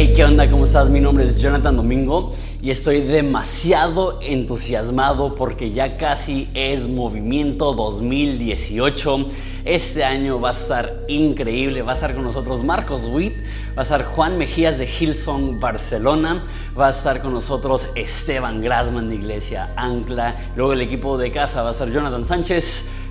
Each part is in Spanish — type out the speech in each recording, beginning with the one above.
Hey, ¿qué onda? ¿Cómo estás? Mi nombre es Jonathan Domingo y estoy demasiado entusiasmado porque ya casi es Movimiento 2018. Este año va a estar increíble. Va a estar con nosotros Marcos Witt, va a estar Juan Mejías de Hillsong Barcelona, va a estar con nosotros Esteban Grasman de Iglesia Ancla, luego el equipo de casa va a estar Jonathan Sánchez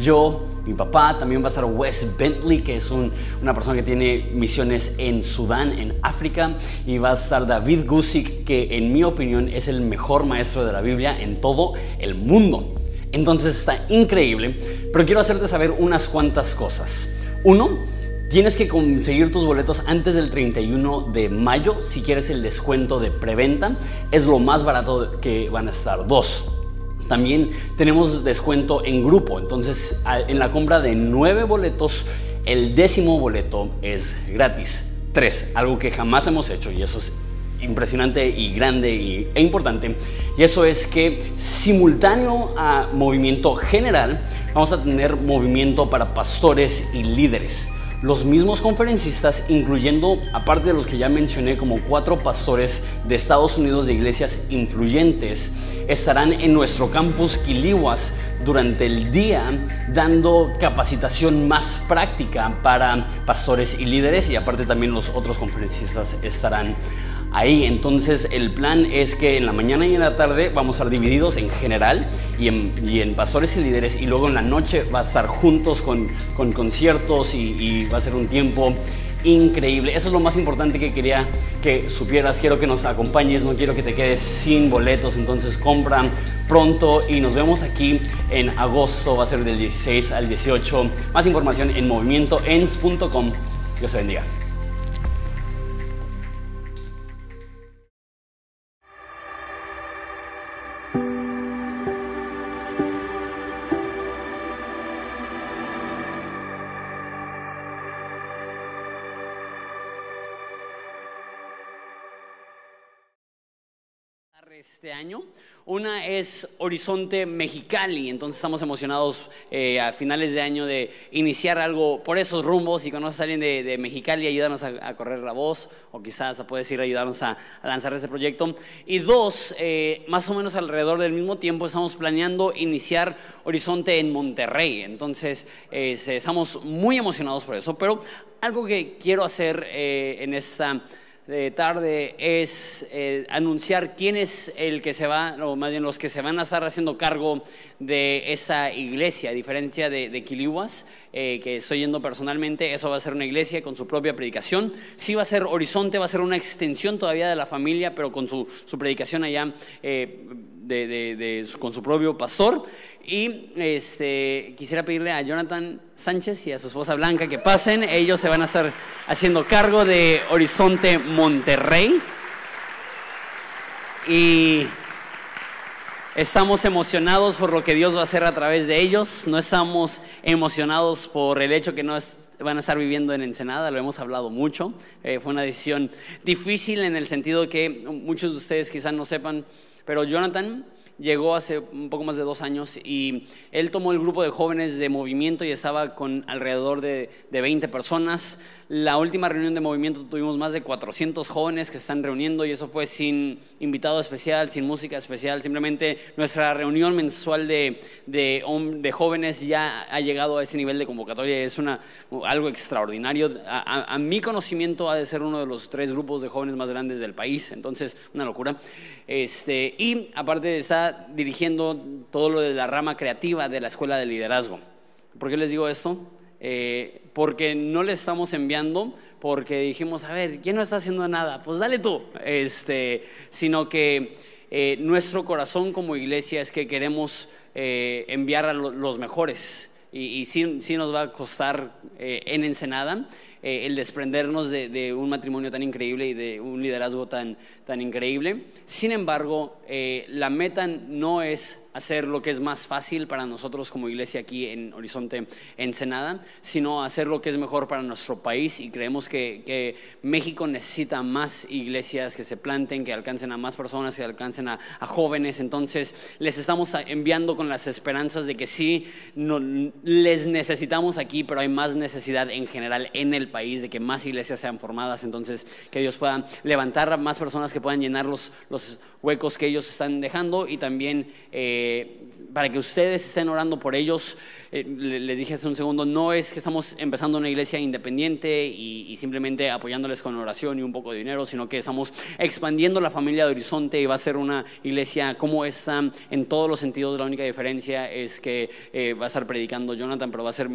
yo, mi papá, también va a estar Wes Bentley, que es una persona que tiene misiones en Sudán, en África, y va a estar David Gusick, que en mi opinión es el mejor maestro de la Biblia en todo el mundo. Entonces está increíble, pero quiero hacerte saber unas cuantas cosas. Uno, tienes que conseguir tus boletos antes del 31 de mayo si quieres el descuento de preventa. Es lo más barato que van a estar. Dos, también tenemos descuento en grupo, entonces en la compra de nueve boletos, el décimo boleto es gratis. Tres, algo que jamás hemos hecho y eso es impresionante y grande e importante. Y eso es que simultáneo a movimiento general, vamos a tener movimiento para pastores y líderes los mismos conferencistas, incluyendo, aparte de los que ya mencioné, como cuatro pastores de Estados Unidos de iglesias influyentes, estarán en nuestro campus Quilihuas durante el día dando capacitación más práctica para pastores y líderes y aparte también los otros conferencistas estarán ahí. Entonces el plan es que en la mañana y en la tarde vamos a estar divididos en general y en, pastores y líderes y luego en la noche va a estar juntos con, conciertos y, va a ser un tiempo increíble. Eso es lo más importante que quería que supieras. Quiero que nos acompañes, no quiero que te quedes sin boletos. Entonces compran pronto y nos vemos aquí en agosto. Va a ser del 16 al 18. Más información en movimientoens.com. Dios te bendiga. Este año. Una es Horizonte Mexicali, entonces estamos emocionados eh, a finales de año de iniciar algo por esos rumbos y conoces a alguien de, Mexicali, ayúdanos a, correr la voz o quizás puedes ir a ayudarnos a, lanzar ese proyecto. Y dos, eh, más o menos alrededor del mismo tiempo estamos planeando iniciar Horizonte en Monterrey, entonces eh, estamos muy emocionados por eso, pero algo que quiero hacer en esta de tarde es eh, anunciar quién es el que se va, o más bien los que se van a estar haciendo cargo de esa iglesia, a diferencia de, de eh, que estoy yendo personalmente, eso va a ser una iglesia con su propia predicación. Sí va a ser Horizonte, va a ser una extensión todavía de la familia, pero con su, su predicación allá eh, de, con su propio pastor. Y este, quisiera pedirle a Jonathan Sánchez y a su esposa Blanca que pasen. Ellos se van a estar haciendo cargo de Horizonte Monterrey. Y estamos emocionados por lo que Dios va a hacer a través de ellos. No estamos emocionados por el hecho que no van a estar viviendo en Ensenada, lo hemos hablado mucho. Eh, fue una decisión difícil en el sentido que muchos de ustedes quizás no sepan, pero Jonathan llegó hace un poco más de dos años y él tomó el grupo de jóvenes de movimiento y estaba con alrededor de, de 20 personas. La última reunión de movimiento tuvimos más de 400 jóvenes que están reuniendo y eso fue sin invitado especial, sin música especial, simplemente nuestra reunión mensual de, de, de jóvenes ya ha llegado a ese nivel de convocatoria, es una, algo extraordinario. A, a, mi conocimiento ha de ser uno de los tres grupos de jóvenes más grandes del país, entonces una locura. Este, y aparte está dirigiendo todo lo de la rama creativa de la Escuela de Liderazgo. ¿Por qué les digo esto? Eh, porque no le estamos enviando porque dijimos, a ver, ¿quién no está haciendo nada? Pues dale tú, este, sino que eh, nuestro corazón como iglesia es que queremos eh, enviar a los mejores y, y sí, nos va a costar en Ensenada. El desprendernos de, un matrimonio tan increíble y de un liderazgo tan, tan increíble. Sin embargo, la meta no es hacer lo que es más fácil para nosotros como iglesia aquí en Horizonte Ensenada, sino hacer lo que es mejor para nuestro país y creemos que, México necesita más iglesias que se planten, que alcancen a más personas, que alcancen a, jóvenes. Entonces les estamos enviando con las esperanzas de que sí, les necesitamos aquí, pero hay más necesidad en general en el país, de que más iglesias sean formadas, entonces que Dios pueda levantar más personas que puedan llenar los, los huecos que ellos están dejando y también eh, para que ustedes estén orando por ellos. Eh, les dije hace un segundo, no es que estamos empezando una iglesia independiente y, simplemente apoyándoles con oración y un poco de dinero, sino que estamos expandiendo la familia de Horizonte y va a ser una iglesia como esta en todos los sentidos. La única diferencia es que eh, va a estar predicando Jonathan, pero va a ser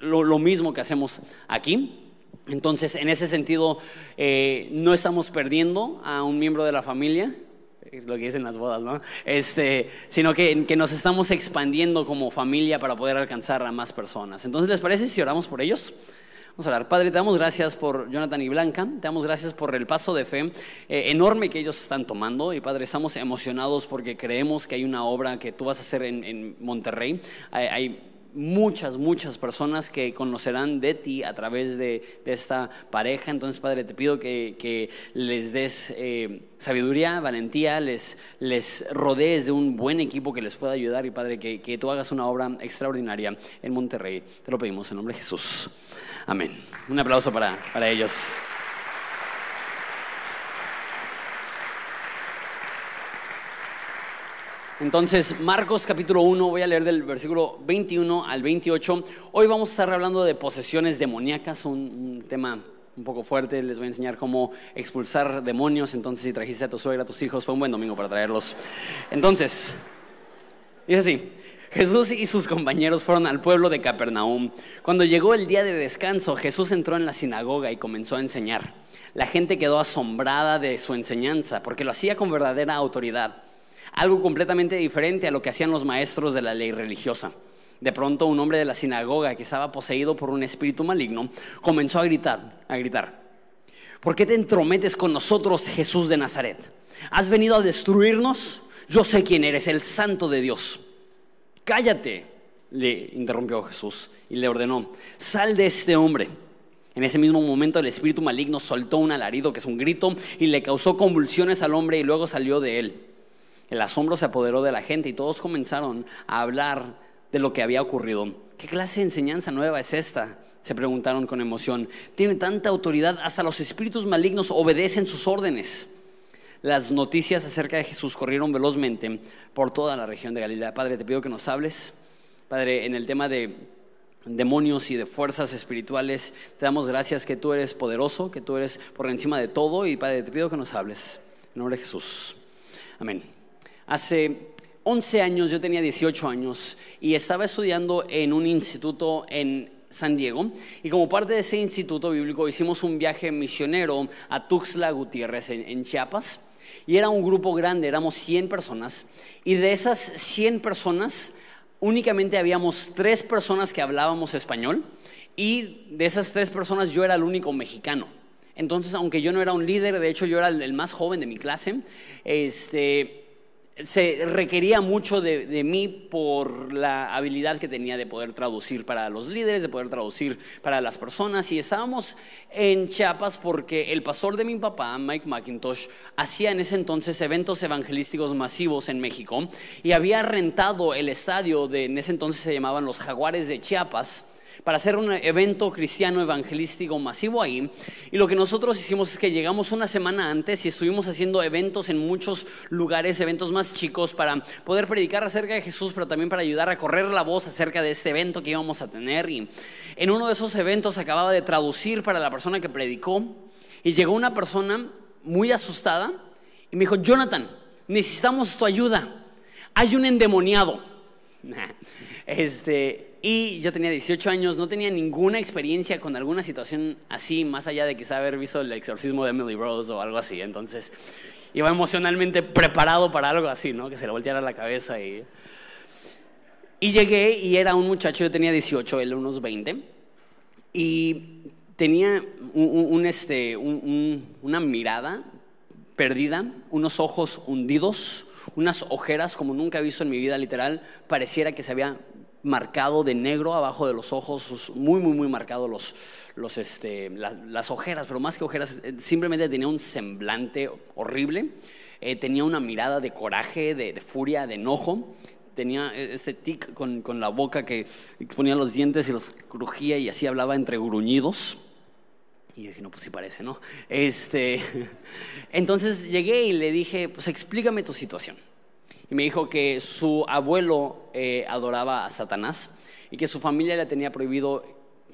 lo, mismo que hacemos aquí. Entonces, en ese sentido, no estamos perdiendo a un miembro de la familia, lo que dicen las bodas, ¿no? Este, sino que, que, nos estamos expandiendo como familia para poder alcanzar a más personas. Entonces, ¿les parece si oramos por ellos? Vamos a orar. Padre, te damos gracias por Jonathan y Blanca, te damos gracias por el paso de fe eh, enorme que ellos están tomando. Y Padre, estamos emocionados porque creemos que hay una obra que tú vas a hacer en, en Monterrey. hay muchas, muchas personas que conocerán de ti a través de, esta pareja. Entonces, Padre, te pido que, les des eh, sabiduría, valentía, les, les rodees de un buen equipo que les pueda ayudar y, Padre, que, que tú hagas una obra extraordinaria en Monterrey. Te lo pedimos en nombre de Jesús. Amén. Un aplauso para, para ellos. Entonces, Marcos capítulo 1, voy a leer del versículo 21 al 28. Hoy vamos a estar hablando de posesiones demoníacas, un, tema un poco fuerte. Les voy a enseñar cómo expulsar demonios. Entonces, si trajiste a tu suegra, a tus hijos, fue un buen domingo para traerlos. Entonces, dice así. Jesús y sus compañeros fueron al pueblo de Capernaum. Cuando llegó el día de descanso, Jesús entró en la sinagoga y comenzó a enseñar. La gente quedó asombrada de su enseñanza porque lo hacía con verdadera autoridad algo completamente diferente a lo que hacían los maestros de la ley religiosa. De pronto un hombre de la sinagoga que estaba poseído por un espíritu maligno comenzó a gritar, a gritar, ¿por qué te entrometes con nosotros, Jesús de Nazaret? ¿Has venido a destruirnos? Yo sé quién eres, el santo de Dios. Cállate, le interrumpió Jesús y le ordenó, sal de este hombre. En ese mismo momento el espíritu maligno soltó un alarido que es un grito y le causó convulsiones al hombre y luego salió de él. El asombro se apoderó de la gente y todos comenzaron a hablar de lo que había ocurrido. ¿Qué clase de enseñanza nueva es esta? Se preguntaron con emoción. Tiene tanta autoridad, hasta los espíritus malignos obedecen sus órdenes. Las noticias acerca de Jesús corrieron velozmente por toda la región de Galilea. Padre, te pido que nos hables. Padre, en el tema de demonios y de fuerzas espirituales, te damos gracias que tú eres poderoso, que tú eres por encima de todo. Y Padre, te pido que nos hables. En nombre de Jesús. Amén. Hace 11 años, yo tenía 18 años y estaba estudiando en un instituto en San Diego. Y como parte de ese instituto bíblico hicimos un viaje misionero a Tuxtla Gutiérrez en, Chiapas. Y era un grupo grande, éramos 100 personas. Y de esas 100 personas únicamente habíamos tres personas que hablábamos español. Y de esas tres personas yo era el único mexicano. Entonces, aunque yo no era un líder, de hecho yo era el más joven de mi clase, este, se requería mucho de, mí por la habilidad que tenía de poder traducir para los líderes, de poder traducir para las personas. Y estábamos en Chiapas porque el pastor de mi papá, Mike McIntosh, hacía en ese entonces eventos evangelísticos masivos en México y había rentado el estadio de, en ese entonces se llamaban los Jaguares de Chiapas para hacer un evento cristiano evangelístico masivo ahí. Y lo que nosotros hicimos es que llegamos una semana antes y estuvimos haciendo eventos en muchos lugares, eventos más chicos, para poder predicar acerca de Jesús, pero también para ayudar a correr la voz acerca de este evento que íbamos a tener. Y en uno de esos eventos acababa de traducir para la persona que predicó y llegó una persona muy asustada y me dijo, Jonathan, necesitamos tu ayuda. Hay un endemoniado. Este, y yo tenía 18 años, no tenía ninguna experiencia con alguna situación así, más allá de quizá haber visto el exorcismo de Emily Rose o algo así. Entonces, iba emocionalmente preparado para algo así, ¿no? Que se le volteara la cabeza y... Y llegué y era un muchacho, yo tenía 18, él unos 20, y tenía un, este, una mirada perdida, unos ojos hundidos, unas ojeras como nunca he visto en mi vida literal, pareciera que se había marcado de negro abajo de los ojos, muy, muy, muy marcado los, los, este, las ojeras, pero más que ojeras, eh, simplemente tenía un semblante horrible, eh, tenía una mirada de coraje, de, furia, de enojo, tenía este tic con, con, la boca que exponía los dientes y los crujía y así hablaba entre gruñidos. Y yo dije, no, pues sí parece, ¿no? Este, entonces llegué y le dije, pues explícame tu situación. Y me dijo que su abuelo eh, adoraba a Satanás y que su familia le tenía prohibido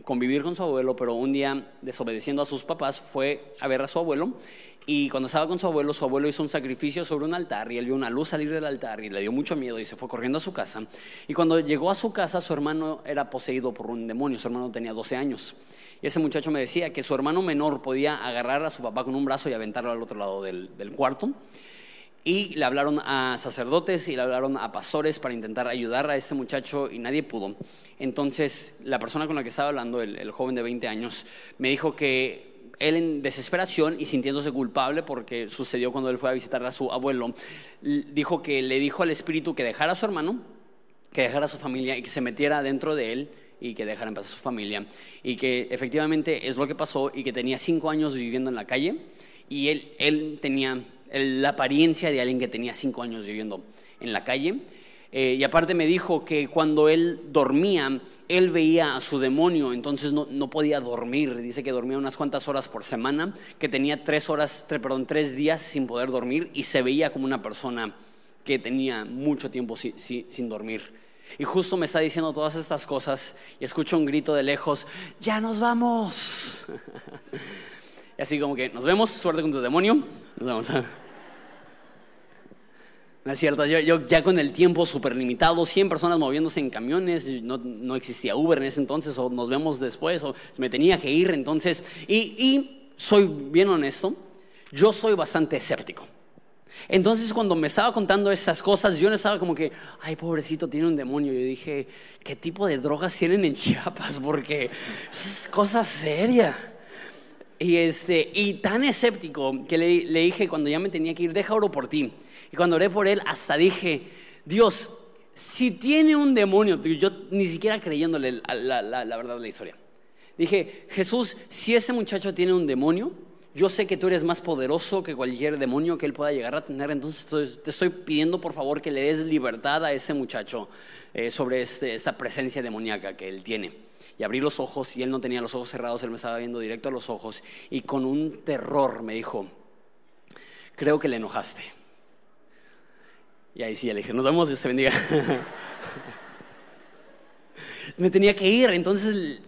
convivir con su abuelo, pero un día, desobedeciendo a sus papás, fue a ver a su abuelo y cuando estaba con su abuelo, su abuelo hizo un sacrificio sobre un altar y él vio una luz salir del altar y le dio mucho miedo y se fue corriendo a su casa. Y cuando llegó a su casa, su hermano era poseído por un demonio, su hermano tenía 12 años. Y ese muchacho me decía que su hermano menor podía agarrar a su papá con un brazo y aventarlo al otro lado del, cuarto. Y le hablaron a sacerdotes y le hablaron a pastores para intentar ayudar a este muchacho y nadie pudo. Entonces, la persona con la que estaba hablando, el, joven de 20 años, me dijo que él en desesperación y sintiéndose culpable porque sucedió cuando él fue a visitar a su abuelo, dijo que le dijo al espíritu que dejara a su hermano, que dejara a su familia y que se metiera dentro de él y que dejara en paz a su familia. Y que efectivamente es lo que pasó y que tenía cinco años viviendo en la calle y él, él tenía la apariencia de alguien que tenía cinco años viviendo en la calle. Eh, y aparte me dijo que cuando él dormía, él veía a su demonio, entonces no, no, podía dormir. Dice que dormía unas cuantas horas por semana, que tenía tres horas, perdón, tres días sin poder dormir y se veía como una persona que tenía mucho tiempo sin dormir. Y justo me está diciendo todas estas cosas y escucho un grito de lejos, ya nos vamos. y así como que, nos vemos, suerte con tu demonio, nos vemos. No es cierto, yo, ya con el tiempo súper limitado, 100 personas moviéndose en camiones, no, no, existía Uber en ese entonces, o nos vemos después, o me tenía que ir entonces. Y, y soy bien honesto, yo soy bastante escéptico. Entonces cuando me estaba contando esas cosas, yo no estaba como que, ay, pobrecito, tiene un demonio. Yo dije, ¿qué tipo de drogas tienen en Chiapas? Porque es cosa seria. Y, este, y tan escéptico que le, dije cuando ya me tenía que ir, deja oro por ti. Y cuando oré por él, hasta dije, Dios, si tiene un demonio, yo ni siquiera creyéndole la, la, la verdad de la historia. Dije, Jesús, si ese muchacho tiene un demonio, yo sé que tú eres más poderoso que cualquier demonio que él pueda llegar a tener, entonces te estoy pidiendo por favor que le des libertad a ese muchacho eh, sobre este, esta presencia demoníaca que él tiene. Y abrí los ojos y él no tenía los ojos cerrados, él me estaba viendo directo a los ojos y con un terror me dijo, creo que le enojaste. Y ahí sí, le dije, nos vemos, Dios te bendiga. me tenía que ir, entonces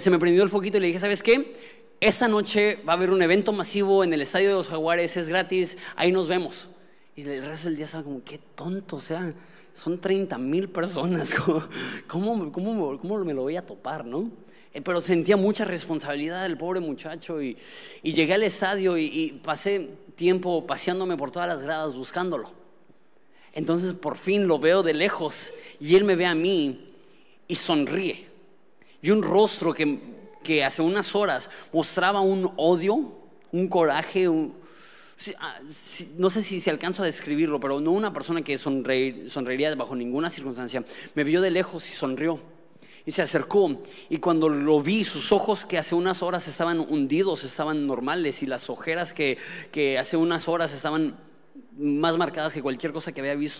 se me prendió el foquito y le dije, ¿sabes qué? esta noche va a haber un evento masivo en el Estadio de los Jaguares, es gratis, ahí nos vemos. Y el resto del día estaba como, qué tonto, o sea, son 30 mil personas, ¿Cómo, cómo, cómo, me lo voy a topar, no? Eh, pero sentía mucha responsabilidad del pobre muchacho y, llegué al estadio y, pasé tiempo paseándome por todas las gradas buscándolo. Entonces por fin lo veo de lejos y él me ve a mí y sonríe. Y un rostro que que hace unas horas mostraba un odio, un coraje, ah, no sé si, se alcanzo a describirlo, pero no una persona que sonreiría bajo ninguna circunstancia. Me vio de lejos y sonrió. Y se acercó y cuando lo vi, sus ojos que hace unas horas estaban hundidos, estaban normales y las ojeras que, que hace unas horas estaban más marcadas que cualquier cosa que había visto